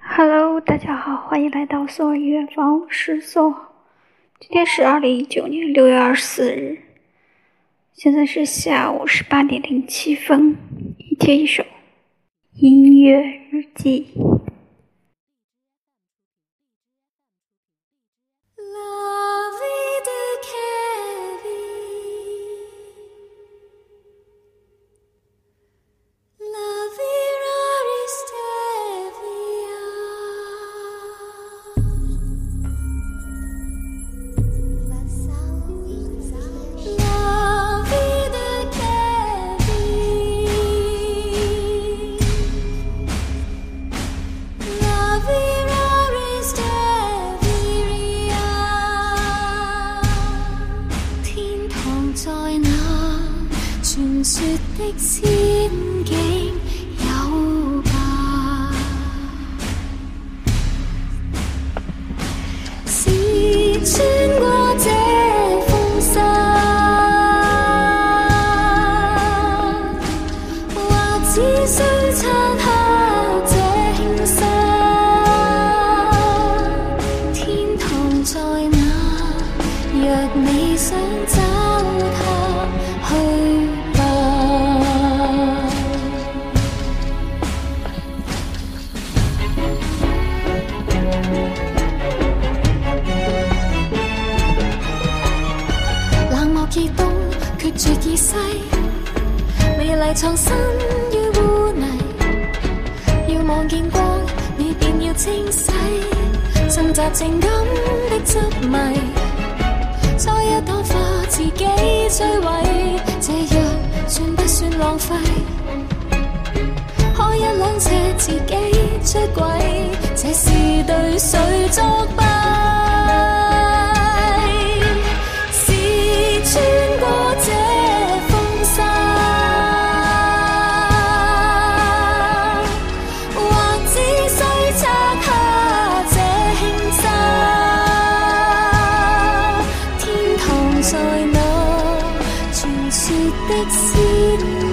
Hello，大家好，欢迎来到索尔远方失所。今天是二零一九年六月二十四日，现在是下午十八点零七分。一天一首音乐日记。雪的仙境藏身于污泥要望见光你便要清洗尽责情感的执迷再一朵花自己摧毁这样算不算浪费开一辆车自己出轨这是对谁作 Thank you.